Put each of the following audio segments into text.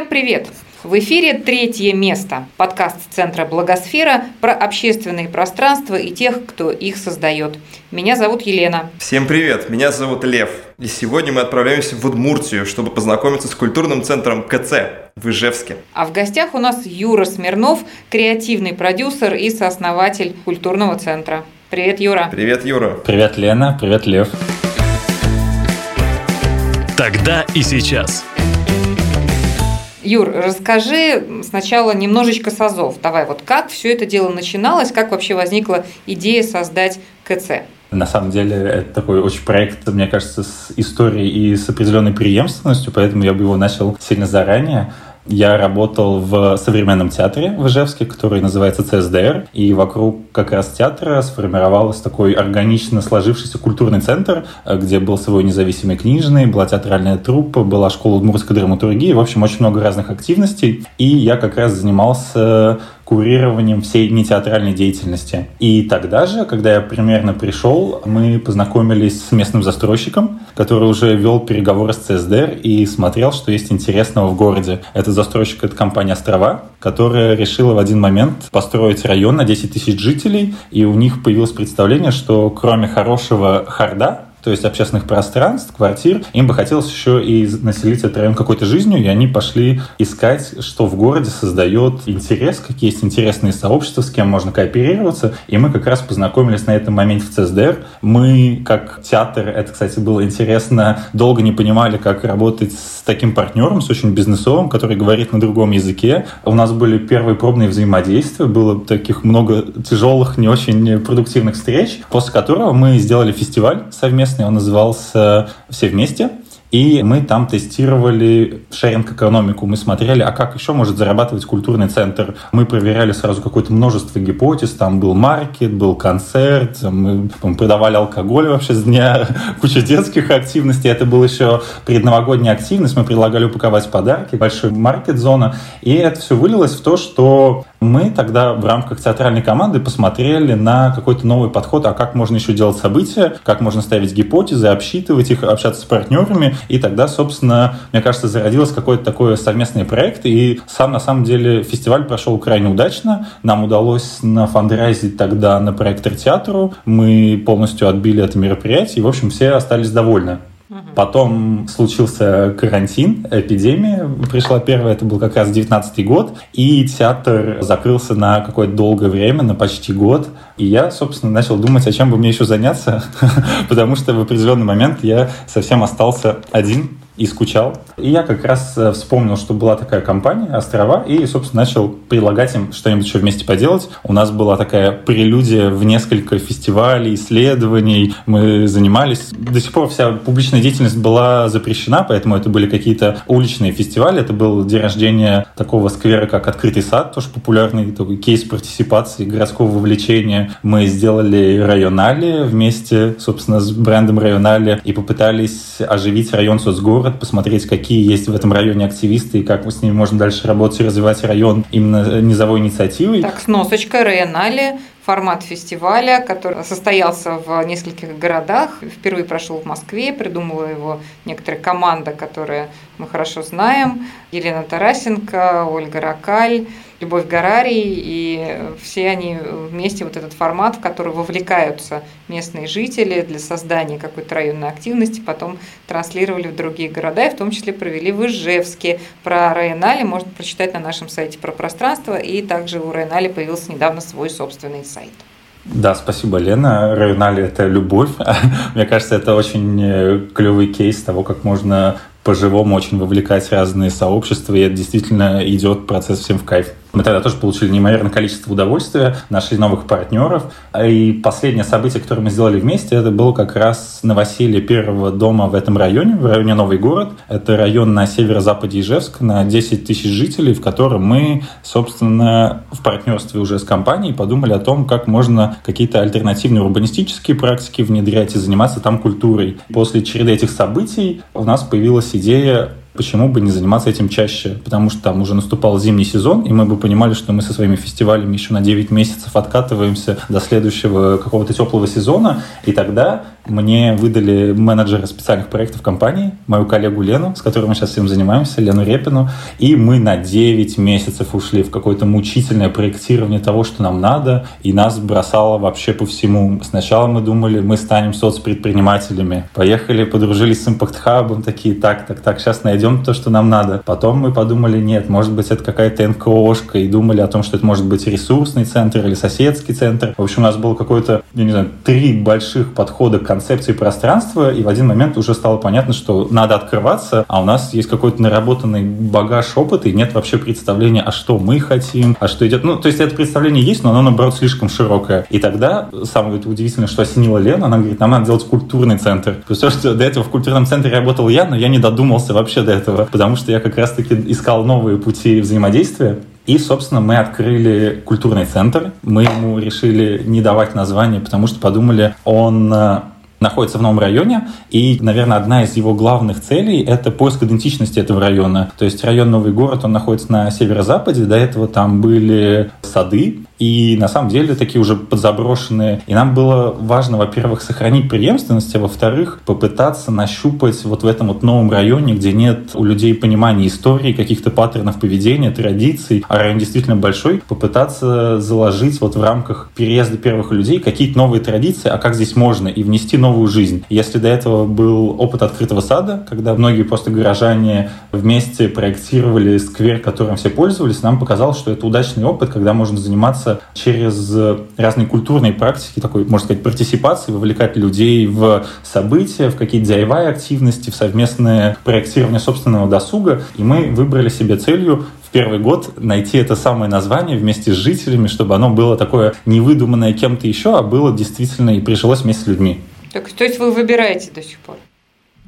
Всем привет! В эфире «Третье место» – подкаст Центра «Благосфера» про общественные пространства и тех, кто их создает. Меня зовут Елена. Всем привет! Меня зовут Лев. И сегодня мы отправляемся в Удмуртию, чтобы познакомиться с культурным центром КЦ в Ижевске. А в гостях у нас Юра Смирнов, креативный продюсер и сооснователь культурного центра. Привет, Юра. Привет, Юра. Привет, Лена. Привет, Лев. Тогда и сейчас. Юр, расскажи сначала немножечко с АЗОВ. Давай, вот как все это дело начиналось, как вообще возникла идея создать КЦ? На самом деле, это такой очень проект, мне кажется, с историей и с определенной преемственностью, поэтому я бы его начал сильно заранее. Я работал в современном театре в Ижевске, который называется ЦСДР, и вокруг как раз театра сформировался такой органично сложившийся культурный центр, где был свой независимый книжный, была театральная труппа, была школа удмуртской драматургии, в общем, очень много разных активностей, и я как раз занимался курированием всей нетеатральной деятельности. И тогда же, когда я примерно пришел, мы познакомились с местным застройщиком, который уже вел переговоры с ЦСДР и смотрел, что есть интересного в городе. Этот застройщик — это компания «Острова», которая решила в один момент построить район на 10 тысяч жителей, и у них появилось представление, что кроме хорошего харда, то есть общественных пространств, квартир. Им бы хотелось еще и населить этот район какой-то жизнью, и они пошли искать, что в городе создает интерес, какие есть интересные сообщества, с кем можно кооперироваться. И мы как раз познакомились на этом моменте в ЦСДР. Мы, как театр, это, кстати, было интересно, долго не понимали, как работать с таким партнером, с очень бизнесовым, который говорит на другом языке. У нас были первые пробные взаимодействия, было таких много тяжелых, не очень продуктивных встреч, после которого мы сделали фестиваль совместно совместный, он назывался «Все вместе». И мы там тестировали шеринг-экономику. Мы смотрели, а как еще может зарабатывать культурный центр. Мы проверяли сразу какое-то множество гипотез. Там был маркет, был концерт, мы продавали алкоголь вообще с дня, куча детских активностей. Это был еще предновогодняя активность. Мы предлагали упаковать подарки, большой маркет-зона. И это все вылилось в то, что мы тогда в рамках театральной команды посмотрели на какой-то новый подход, а как можно еще делать события, как можно ставить гипотезы, обсчитывать их, общаться с партнерами. И тогда, собственно, мне кажется, зародилось какой-то такой совместный проект. И сам, на самом деле, фестиваль прошел крайне удачно. Нам удалось на фандрайзить тогда на проектор театру. Мы полностью отбили это мероприятие. И, в общем, все остались довольны. Потом случился карантин, эпидемия пришла первая, это был как раз 19 год, и театр закрылся на какое-то долгое время, на почти год. И я, собственно, начал думать, а чем бы мне еще заняться, потому что в определенный момент я совсем остался один и скучал. И я как раз э, вспомнил, что была такая компания «Острова», и, собственно, начал предлагать им что-нибудь еще вместе поделать. У нас была такая прелюдия в несколько фестивалей, исследований. Мы занимались. До сих пор вся публичная деятельность была запрещена, поэтому это были какие-то уличные фестивали. Это был день рождения такого сквера, как «Открытый сад», тоже популярный такой кейс партиципации, городского вовлечения. Мы сделали районали вместе, собственно, с брендом районали и попытались оживить район соцгород город, посмотреть, какие есть в этом районе активисты и как с ними можно дальше работать и развивать район именно низовой инициативой. Так, сносочка, Районале, формат фестиваля, который состоялся в нескольких городах. Впервые прошел в Москве, придумала его некоторая команда, которую мы хорошо знаем. Елена Тарасенко, Ольга Ракаль, Любовь Гарарий, и все они вместе, вот этот формат, в который вовлекаются местные жители для создания какой-то районной активности, потом транслировали в другие города, и в том числе провели в Ижевске. Про Районали можно прочитать на нашем сайте про пространство, и также у Районали появился недавно свой собственный сайт. Да, спасибо, Лена. Районали – это любовь. Мне кажется, это очень э, клевый кейс того, как можно по-живому очень вовлекать разные сообщества, и это действительно идет процесс всем в кайф. Мы тогда тоже получили неимоверное количество удовольствия, нашли новых партнеров. И последнее событие, которое мы сделали вместе, это было как раз новоселье первого дома в этом районе, в районе Новый город. Это район на северо-западе Ижевска, на 10 тысяч жителей, в котором мы, собственно, в партнерстве уже с компанией подумали о том, как можно какие-то альтернативные урбанистические практики внедрять и заниматься там культурой. После череды этих событий у нас появилась идея почему бы не заниматься этим чаще? Потому что там уже наступал зимний сезон, и мы бы понимали, что мы со своими фестивалями еще на 9 месяцев откатываемся до следующего какого-то теплого сезона, и тогда мне выдали менеджера специальных проектов компании, мою коллегу Лену, с которой мы сейчас всем занимаемся, Лену Репину, и мы на 9 месяцев ушли в какое-то мучительное проектирование того, что нам надо, и нас бросало вообще по всему. Сначала мы думали, мы станем соцпредпринимателями, поехали, подружились с Impact Hub, такие, так, так, так, сейчас найдем то, что нам надо. Потом мы подумали, нет, может быть, это какая-то НКОшка, и думали о том, что это может быть ресурсный центр или соседский центр. В общем, у нас было какое-то, я не знаю, три больших подхода к концепции пространства, и в один момент уже стало понятно, что надо открываться, а у нас есть какой-то наработанный багаж опыта, и нет вообще представления, а что мы хотим, а что идет. Ну, то есть это представление есть, но оно, наоборот, слишком широкое. И тогда самое удивительное, что осенила Лена, она говорит, нам надо делать культурный центр. Все, что до этого в культурном центре работал я, но я не додумался вообще до этого, потому что я как раз-таки искал новые пути взаимодействия. И, собственно, мы открыли культурный центр. Мы ему решили не давать название, потому что подумали, он э, находится в новом районе, и, наверное, одна из его главных целей — это поиск идентичности этого района. То есть район Новый город, он находится на северо-западе, до этого там были сады, и на самом деле такие уже подзаброшенные. И нам было важно, во-первых, сохранить преемственность, а во-вторых, попытаться нащупать вот в этом вот новом районе, где нет у людей понимания истории, каких-то паттернов поведения, традиций, а район действительно большой, попытаться заложить вот в рамках переезда первых людей какие-то новые традиции, а как здесь можно, и внести новую жизнь. Если до этого был опыт открытого сада, когда многие просто горожане вместе проектировали сквер, которым все пользовались, нам показалось, что это удачный опыт, когда можно заниматься через разные культурные практики, такой, можно сказать, партисипации, вовлекать людей в события, в какие-то DIY активности, в совместное проектирование собственного досуга. И мы выбрали себе целью первый год найти это самое название вместе с жителями, чтобы оно было такое невыдуманное кем-то еще, а было действительно и прижилось вместе с людьми. Так, то есть вы выбираете до сих пор?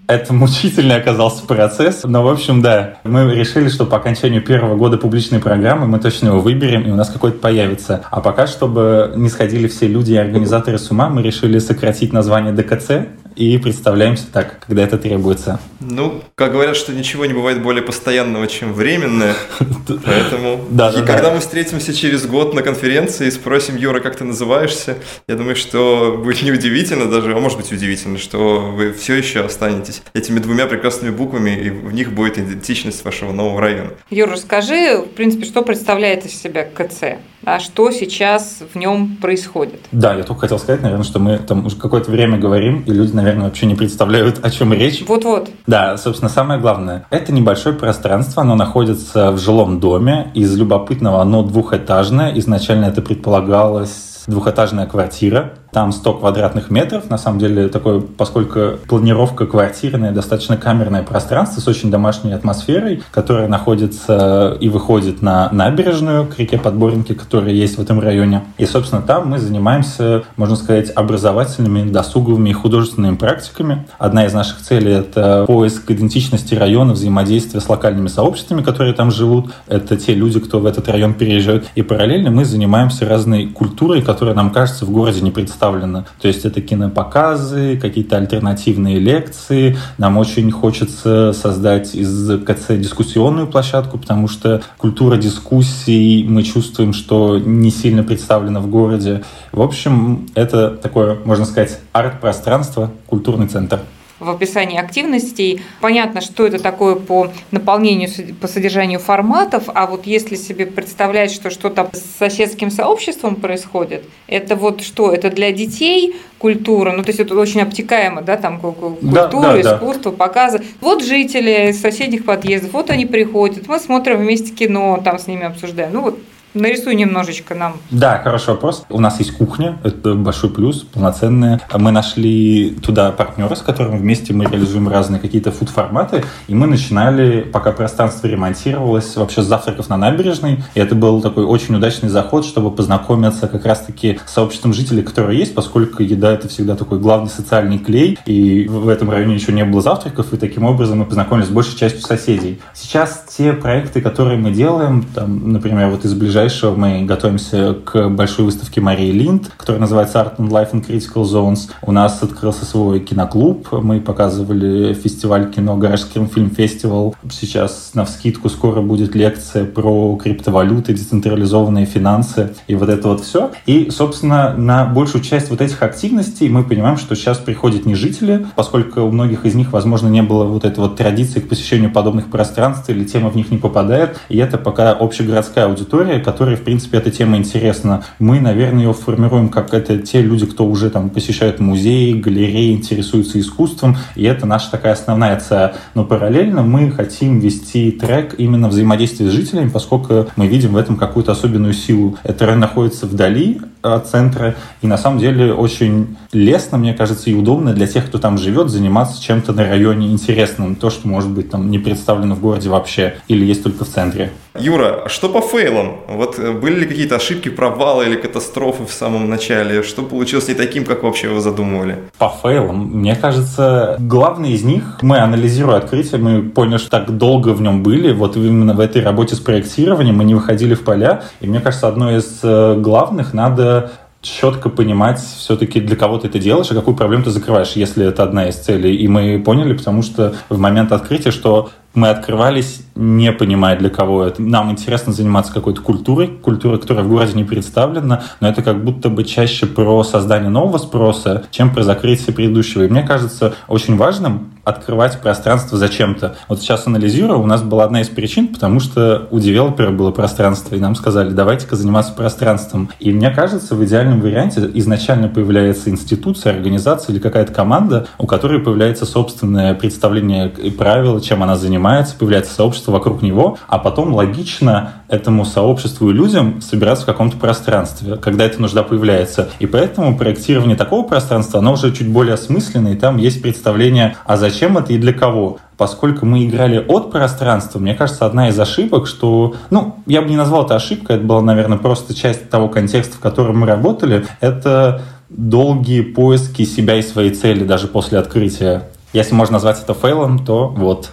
Это мучительный оказался процесс, но, в общем, да, мы решили, что по окончанию первого года публичной программы мы точно его выберем, и у нас какой-то появится. А пока, чтобы не сходили все люди и организаторы с ума, мы решили сократить название ДКЦ и представляемся так, когда это требуется. Ну, как говорят, что ничего не бывает более постоянного, чем временное. Поэтому, да, и когда мы встретимся через год на конференции и спросим, Юра, как ты называешься, я думаю, что будет неудивительно даже, а может быть удивительно, что вы все еще останетесь этими двумя прекрасными буквами, и в них будет идентичность вашего нового района. Юра, расскажи, в принципе, что представляет из себя КЦ? А что сейчас в нем происходит? Да, я только хотел сказать, наверное, что мы там уже какое-то время говорим, и люди, наверное, вообще не представляют, о чем речь. Вот-вот. Да, собственно, самое главное. Это небольшое пространство, оно находится в жилом доме. Из любопытного оно двухэтажное. Изначально это предполагалось двухэтажная квартира, там 100 квадратных метров, на самом деле такое, поскольку планировка квартирная, достаточно камерное пространство с очень домашней атмосферой, которая находится и выходит на набережную к реке Подборники, которая есть в этом районе. И, собственно, там мы занимаемся, можно сказать, образовательными, досуговыми и художественными практиками. Одна из наших целей — это поиск идентичности района, взаимодействие с локальными сообществами, которые там живут. Это те люди, кто в этот район переезжают. И параллельно мы занимаемся разной культурой, которая нам кажется в городе не представлено. То есть это кинопоказы, какие-то альтернативные лекции. Нам очень хочется создать из КЦ дискуссионную площадку, потому что культура дискуссий мы чувствуем, что не сильно представлена в городе. В общем, это такое, можно сказать, арт-пространство, культурный центр в описании активностей. Понятно, что это такое по наполнению, по содержанию форматов, а вот если себе представлять, что что-то с соседским сообществом происходит, это вот что? Это для детей культура, ну то есть это очень обтекаемо, да, там культура, да, да, искусство, да. показы. Вот жители из соседних подъездов, вот они приходят, мы смотрим вместе кино, там с ними обсуждаем. Ну вот Нарисуй немножечко нам. Да, хороший вопрос. У нас есть кухня, это большой плюс, полноценная. Мы нашли туда партнера, с которым вместе мы реализуем разные какие-то фуд-форматы, и мы начинали, пока пространство ремонтировалось, вообще с завтраков на набережной, и это был такой очень удачный заход, чтобы познакомиться как раз-таки с сообществом жителей, которые есть, поскольку еда — это всегда такой главный социальный клей, и в этом районе еще не было завтраков, и таким образом мы познакомились с большей частью соседей. Сейчас те проекты, которые мы делаем, там, например, вот из ближайших ближайшего мы готовимся к большой выставке Марии Линд, которая называется Art and Life in Critical Zones. У нас открылся свой киноклуб. Мы показывали фестиваль кино Гаражский фильм фестивал. Сейчас на вскидку скоро будет лекция про криптовалюты, децентрализованные финансы и вот это вот все. И, собственно, на большую часть вот этих активностей мы понимаем, что сейчас приходят не жители, поскольку у многих из них, возможно, не было вот этой вот традиции к посещению подобных пространств или тема в них не попадает. И это пока общегородская аудитория, которой, в принципе, эта тема интересна. Мы, наверное, ее формируем как это те люди, кто уже там посещают музеи, галереи, интересуются искусством, и это наша такая основная цель. Но параллельно мы хотим вести трек именно взаимодействия с жителями, поскольку мы видим в этом какую-то особенную силу. Это находится вдали от центра, и на самом деле очень лестно, мне кажется, и удобно для тех, кто там живет, заниматься чем-то на районе интересным, то, что может быть там не представлено в городе вообще или есть только в центре. Юра, что по фейлам? Вот э, были ли какие-то ошибки, провалы или катастрофы в самом начале? Что получилось не таким, как вообще вы задумывали? По фейлам, мне кажется, главный из них, мы анализируя открытие, мы поняли, что так долго в нем были, вот именно в этой работе с проектированием мы не выходили в поля, и мне кажется, одно из э, главных надо четко понимать все-таки для кого ты это делаешь и какую проблему ты закрываешь, если это одна из целей. И мы поняли, потому что в момент открытия, что мы открывались, не понимая, для кого это. Нам интересно заниматься какой-то культурой, культурой, которая в городе не представлена, но это как будто бы чаще про создание нового спроса, чем про закрытие предыдущего. И мне кажется очень важным открывать пространство зачем-то. Вот сейчас анализирую, у нас была одна из причин, потому что у девелопера было пространство, и нам сказали, давайте-ка заниматься пространством. И мне кажется, в идеальном варианте изначально появляется институция, организация или какая-то команда, у которой появляется собственное представление и правила, чем она занимается, появляется сообщество вокруг него, а потом логично этому сообществу и людям собираться в каком-то пространстве, когда эта нужда появляется. И поэтому проектирование такого пространства, оно уже чуть более осмысленное, и там есть представление, а зачем это и для кого поскольку мы играли от пространства, мне кажется, одна из ошибок, что, ну, я бы не назвал это ошибкой, это была, наверное, просто часть того контекста, в котором мы работали, это долгие поиски себя и своей цели даже после открытия. Если можно назвать это фейлом, то вот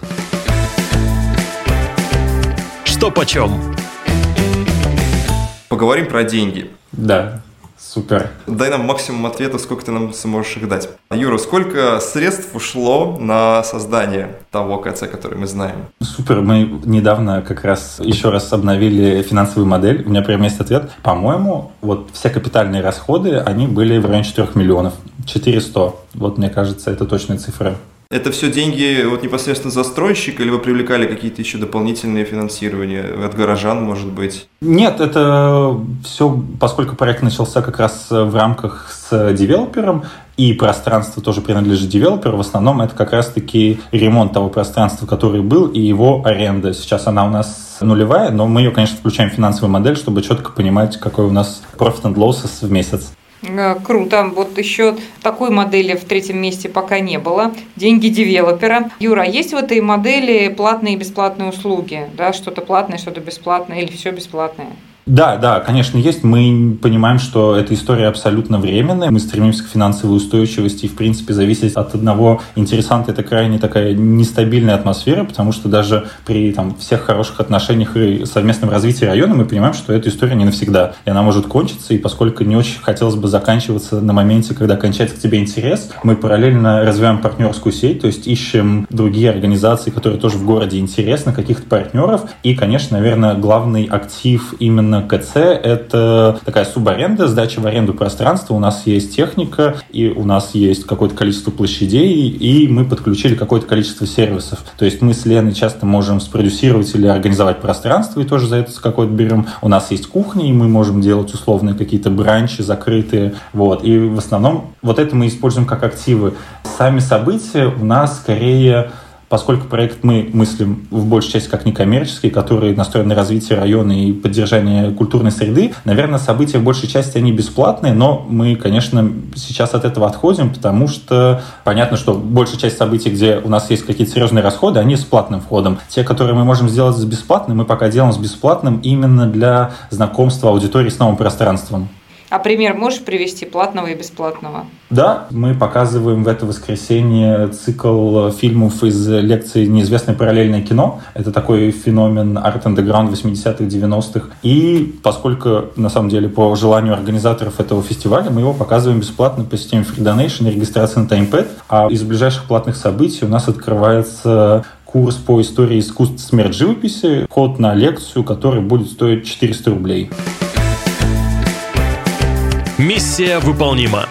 что почем. Поговорим про деньги. Да, Супер. Дай нам максимум ответов, сколько ты нам сможешь их дать. Юра, сколько средств ушло на создание того КЦ, который мы знаем? Супер. Мы недавно как раз еще раз обновили финансовую модель. У меня прям есть ответ. По-моему, вот все капитальные расходы, они были в районе 4 миллионов. 400. Вот мне кажется, это точная цифра. Это все деньги вот непосредственно застройщика, или вы привлекали какие-то еще дополнительные финансирования от горожан, может быть? Нет, это все, поскольку проект начался как раз в рамках с девелопером, и пространство тоже принадлежит девелоперу, в основном это как раз-таки ремонт того пространства, который был, и его аренда. Сейчас она у нас нулевая, но мы ее, конечно, включаем в финансовую модель, чтобы четко понимать, какой у нас profit and losses в месяц. Э, круто. Вот еще такой модели в третьем месте пока не было. Деньги девелопера. Юра, а есть в этой модели платные и бесплатные услуги? Да, что-то платное, что-то бесплатное или все бесплатное? Да, да, конечно, есть. Мы понимаем, что эта история абсолютно временная. Мы стремимся к финансовой устойчивости. И, в принципе, зависеть от одного интересанта это крайне такая нестабильная атмосфера, потому что даже при там, всех хороших отношениях и совместном развитии района мы понимаем, что эта история не навсегда. И она может кончиться. И поскольку не очень хотелось бы заканчиваться на моменте, когда кончается к тебе интерес, мы параллельно развиваем партнерскую сеть, то есть ищем другие организации, которые тоже в городе интересны, каких-то партнеров. И, конечно, наверное, главный актив именно КЦ — это такая субаренда, сдача в аренду пространства. У нас есть техника, и у нас есть какое-то количество площадей, и мы подключили какое-то количество сервисов. То есть мы с Леной часто можем спродюсировать или организовать пространство, и тоже за это какое-то берем. У нас есть кухня, и мы можем делать условные какие-то бранчи закрытые. Вот. И в основном вот это мы используем как активы. Сами события у нас скорее поскольку проект мы мыслим в большей части как некоммерческий, который настроен на развитие района и поддержание культурной среды, наверное, события в большей части они бесплатные, но мы, конечно, сейчас от этого отходим, потому что понятно, что большая часть событий, где у нас есть какие-то серьезные расходы, они с платным входом. Те, которые мы можем сделать с бесплатным, мы пока делаем с бесплатным именно для знакомства аудитории с новым пространством. А пример можешь привести платного и бесплатного? Да, мы показываем в это воскресенье цикл фильмов из лекции «Неизвестное параллельное кино». Это такой феномен арт underground 80-х, 90-х. И поскольку, на самом деле, по желанию организаторов этого фестиваля, мы его показываем бесплатно по системе Free Donation и регистрации на TimePad. А из ближайших платных событий у нас открывается курс по истории искусств смерть живописи, код на лекцию, который будет стоить 400 рублей. Миссия выполнима.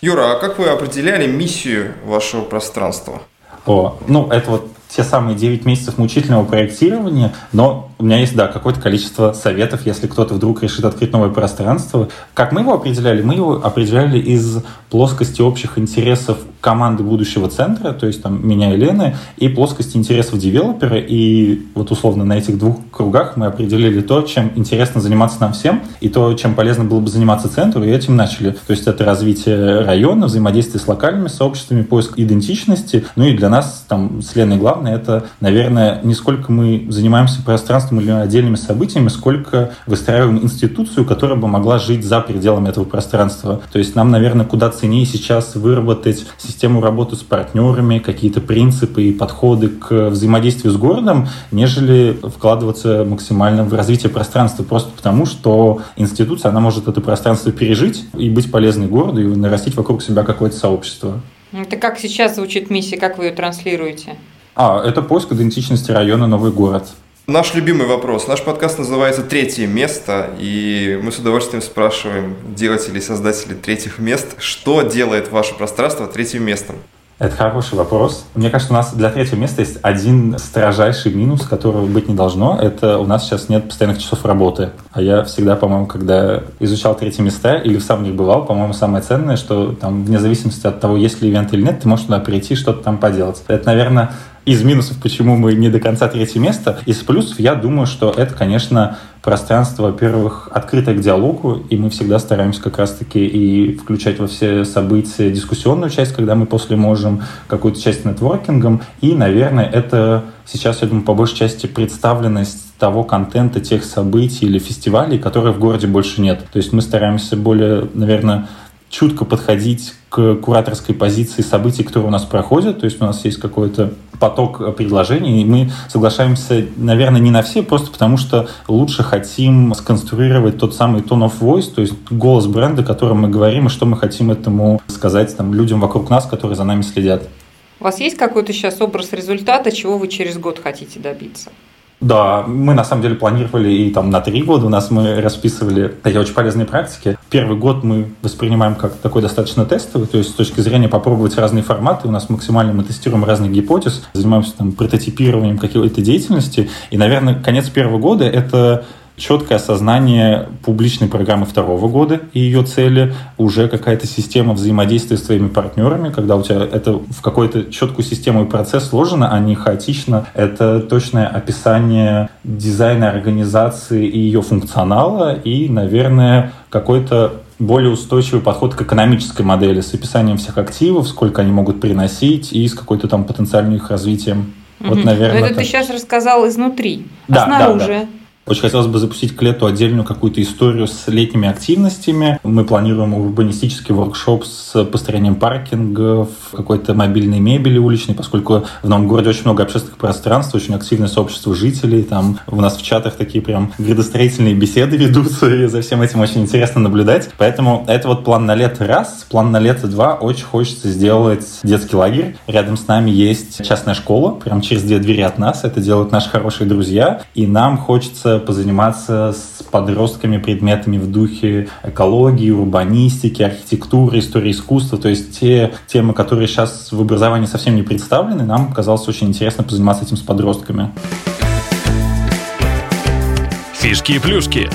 Юра, а как вы определяли миссию вашего пространства? О, ну, это вот те самые 9 месяцев мучительного проектирования, но у меня есть, да, какое-то количество советов, если кто-то вдруг решит открыть новое пространство. Как мы его определяли? Мы его определяли из плоскости общих интересов команды будущего центра, то есть там меня и Лены, и плоскости интересов девелопера. И вот условно на этих двух кругах мы определили то, чем интересно заниматься нам всем, и то, чем полезно было бы заниматься центру, и этим начали. То есть это развитие района, взаимодействие с локальными сообществами, поиск идентичности. Ну и для нас там с Леной главное это, наверное, не сколько мы занимаемся пространством или отдельными событиями, сколько выстраиваем институцию, которая бы могла жить за пределами этого пространства. То есть нам, наверное, куда ценнее сейчас выработать систему работы с партнерами, какие-то принципы и подходы к взаимодействию с городом, нежели вкладываться максимально в развитие пространства, просто потому что институция, она может это пространство пережить и быть полезной городу, и нарастить вокруг себя какое-то сообщество. Это как сейчас звучит миссия, как вы ее транслируете? А, это поиск идентичности района «Новый город». Наш любимый вопрос. Наш подкаст называется «Третье место», и мы с удовольствием спрашиваем делателей и создателей третьих мест, что делает ваше пространство третьим местом? Это хороший вопрос. Мне кажется, у нас для третьего места есть один строжайший минус, которого быть не должно. Это у нас сейчас нет постоянных часов работы. А я всегда, по-моему, когда изучал третьи места или в сам них бывал, по-моему, самое ценное, что там вне зависимости от того, есть ли ивент или нет, ты можешь туда прийти, что-то там поделать. Это, наверное, из минусов, почему мы не до конца третье место. Из плюсов, я думаю, что это, конечно, пространство, во-первых, открытое к диалогу, и мы всегда стараемся как раз-таки и включать во все события дискуссионную часть, когда мы после можем, какую-то часть нетворкингом, и, наверное, это сейчас, я думаю, по большей части представленность того контента, тех событий или фестивалей, которые в городе больше нет. То есть мы стараемся более, наверное, чутко подходить к кураторской позиции событий, которые у нас проходят. То есть у нас есть какой-то поток предложений, и мы соглашаемся, наверное, не на все, просто потому что лучше хотим сконструировать тот самый tone of voice, то есть голос бренда, которым мы говорим, и что мы хотим этому сказать там, людям вокруг нас, которые за нами следят. У вас есть какой-то сейчас образ результата, чего вы через год хотите добиться? Да, мы на самом деле планировали и там на три года у нас мы расписывали такие очень полезные практики. Первый год мы воспринимаем как такой достаточно тестовый, то есть с точки зрения попробовать разные форматы. У нас максимально мы тестируем разные гипотез, занимаемся там прототипированием какой-то деятельности. И, наверное, конец первого года — это четкое осознание публичной программы второго года и ее цели, уже какая-то система взаимодействия с твоими партнерами, когда у тебя это в какую-то четкую систему и процесс сложено, а не хаотично. Это точное описание дизайна организации и ее функционала, и, наверное, какой-то более устойчивый подход к экономической модели с описанием всех активов, сколько они могут приносить и с какой-то там потенциальным их развитием. Вот, наверное, Но это, это ты сейчас рассказал изнутри, да, а снаружи? Да, да. Очень хотелось бы запустить к лету отдельную какую-то историю с летними активностями. Мы планируем урбанистический воркшоп с построением паркингов, какой-то мобильной мебели уличной, поскольку в новом городе очень много общественных пространств, очень активное сообщество жителей. Там у нас в чатах такие прям градостроительные беседы ведутся, и за всем этим очень интересно наблюдать. Поэтому это вот план на лето раз, план на лето два. Очень хочется сделать детский лагерь. Рядом с нами есть частная школа, прям через две двери от нас. Это делают наши хорошие друзья. И нам хочется позаниматься с подростками предметами в духе экологии, урбанистики, архитектуры, истории искусства. То есть те темы, которые сейчас в образовании совсем не представлены, нам казалось очень интересно позаниматься этим с подростками. Фишки и плюшки.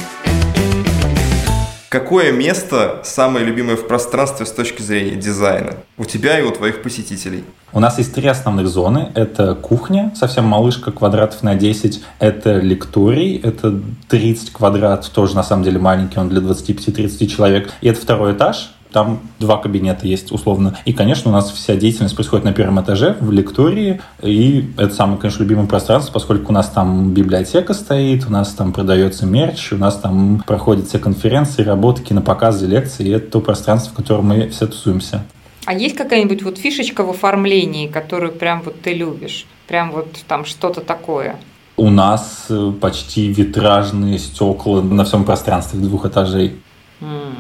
Какое место самое любимое в пространстве с точки зрения дизайна? У тебя и у твоих посетителей? У нас есть три основных зоны. Это кухня, совсем малышка, квадратов на 10. Это лекторий, это 30 квадратов, тоже на самом деле маленький, он для 25-30 человек. И это второй этаж, Там два кабинета есть, условно. И, конечно, у нас вся деятельность происходит на первом этаже, в лектории. И это самое, конечно, любимое пространство, поскольку у нас там библиотека стоит, у нас там продается мерч, у нас там проходят все конференции, работы, кинопоказы, лекции. И это то пространство, в котором мы все тусуемся. А есть какая-нибудь вот фишечка в оформлении, которую прям вот ты любишь? Прям вот там что-то такое? У нас э, почти витражные стекла на всем пространстве двух этажей. М,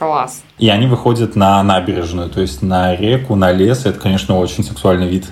Класс. И они выходят на набережную, то есть на реку, на лес. Это, конечно, очень сексуальный вид.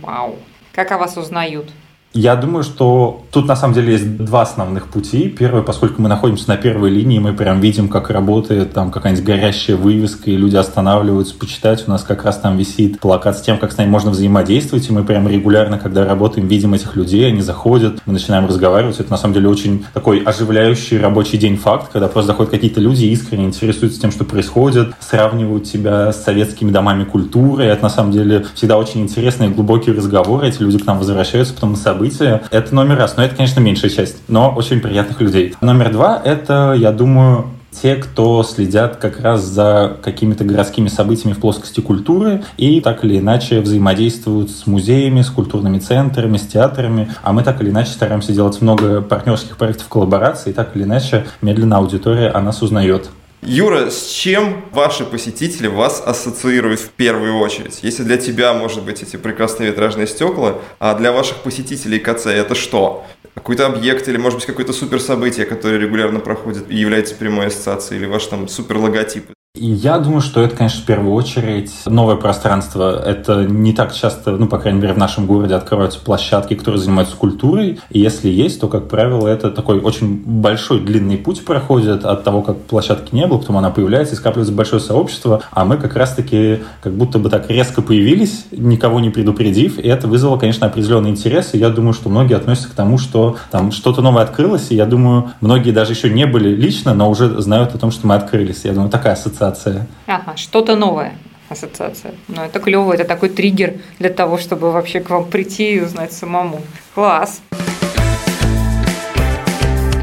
Вау. Как о вас узнают? Я думаю, что тут на самом деле есть два основных пути. Первый, поскольку мы находимся на первой линии, мы прям видим, как работает там какая-нибудь горящая вывеска, и люди останавливаются почитать. У нас как раз там висит плакат с тем, как с нами можно взаимодействовать, и мы прям регулярно, когда работаем, видим этих людей, они заходят, мы начинаем разговаривать. Это на самом деле очень такой оживляющий рабочий день факт, когда просто заходят какие-то люди и искренне интересуются тем, что происходит, сравнивают тебя с советскими домами культуры. Это на самом деле всегда очень интересные глубокие разговоры. Эти люди к нам возвращаются потом на события. Это номер раз. Но это, конечно, меньшая часть, но очень приятных людей. Номер два — это, я думаю, те, кто следят как раз за какими-то городскими событиями в плоскости культуры и так или иначе взаимодействуют с музеями, с культурными центрами, с театрами. А мы так или иначе стараемся делать много партнерских проектов коллаборации, и так или иначе медленно аудитория о нас узнает. Юра, с чем ваши посетители вас ассоциируют в первую очередь? Если для тебя, может быть, эти прекрасные витражные стекла, а для ваших посетителей КЦ это что? Какой-то объект или, может быть, какое-то суперсобытие, которое регулярно проходит и является прямой ассоциацией, или ваш там супер логотип? Я думаю, что это, конечно, в первую очередь новое пространство. Это не так часто, ну, по крайней мере, в нашем городе открываются площадки, которые занимаются культурой. И если есть, то, как правило, это такой очень большой, длинный путь проходит от того, как площадки не было, потом она появляется и скапливается большое сообщество. А мы как раз-таки как будто бы так резко появились, никого не предупредив. И это вызвало, конечно, определенный интерес. И я думаю, что многие относятся к тому, что там что-то новое открылось. И я думаю, многие даже еще не были лично, но уже знают о том, что мы открылись. Я думаю, такая ассоциация ассоциация. Ага, что-то новое ассоциация. Ну, это клево, это такой триггер для того, чтобы вообще к вам прийти и узнать самому. Класс.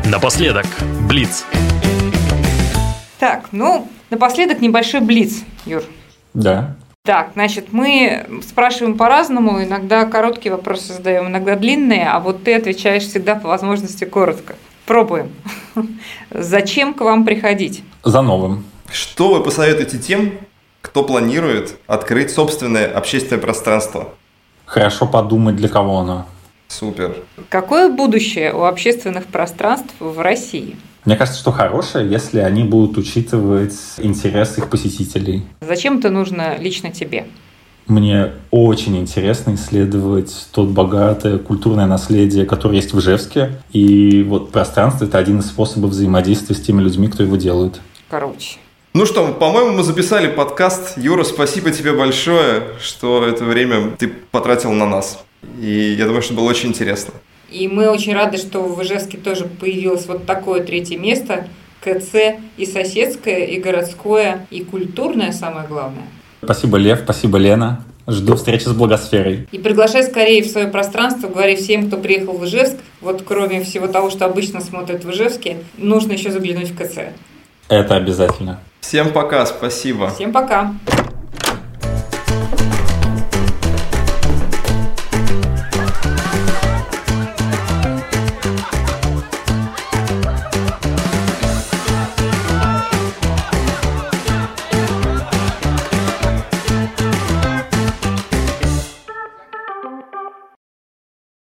Напоследок, Блиц. Так, ну, напоследок небольшой блиц, Юр. Да. Так, значит, мы спрашиваем по-разному, иногда короткие вопросы задаем, иногда длинные, а вот ты отвечаешь всегда по возможности коротко. Пробуем. Зачем к вам приходить? За новым. Что вы посоветуете тем, кто планирует открыть собственное общественное пространство? Хорошо подумать, для кого оно. Супер. Какое будущее у общественных пространств в России? Мне кажется, что хорошее, если они будут учитывать интересы их посетителей. Зачем это нужно лично тебе? Мне очень интересно исследовать тот богатое культурное наследие, которое есть в Ижевске. И вот пространство — это один из способов взаимодействия с теми людьми, кто его делает. Короче. Ну что, по-моему, мы записали подкаст. Юра, спасибо тебе большое, что это время ты потратил на нас. И я думаю, что было очень интересно. И мы очень рады, что в Ижевске тоже появилось вот такое третье место. КЦ и соседское, и городское, и культурное самое главное. Спасибо, Лев, спасибо, Лена. Жду встречи с благосферой. И приглашай скорее в свое пространство, говори всем, кто приехал в Ижевск, вот кроме всего того, что обычно смотрят в Ижевске, нужно еще заглянуть в КЦ. Это обязательно. Всем пока, спасибо. Всем пока!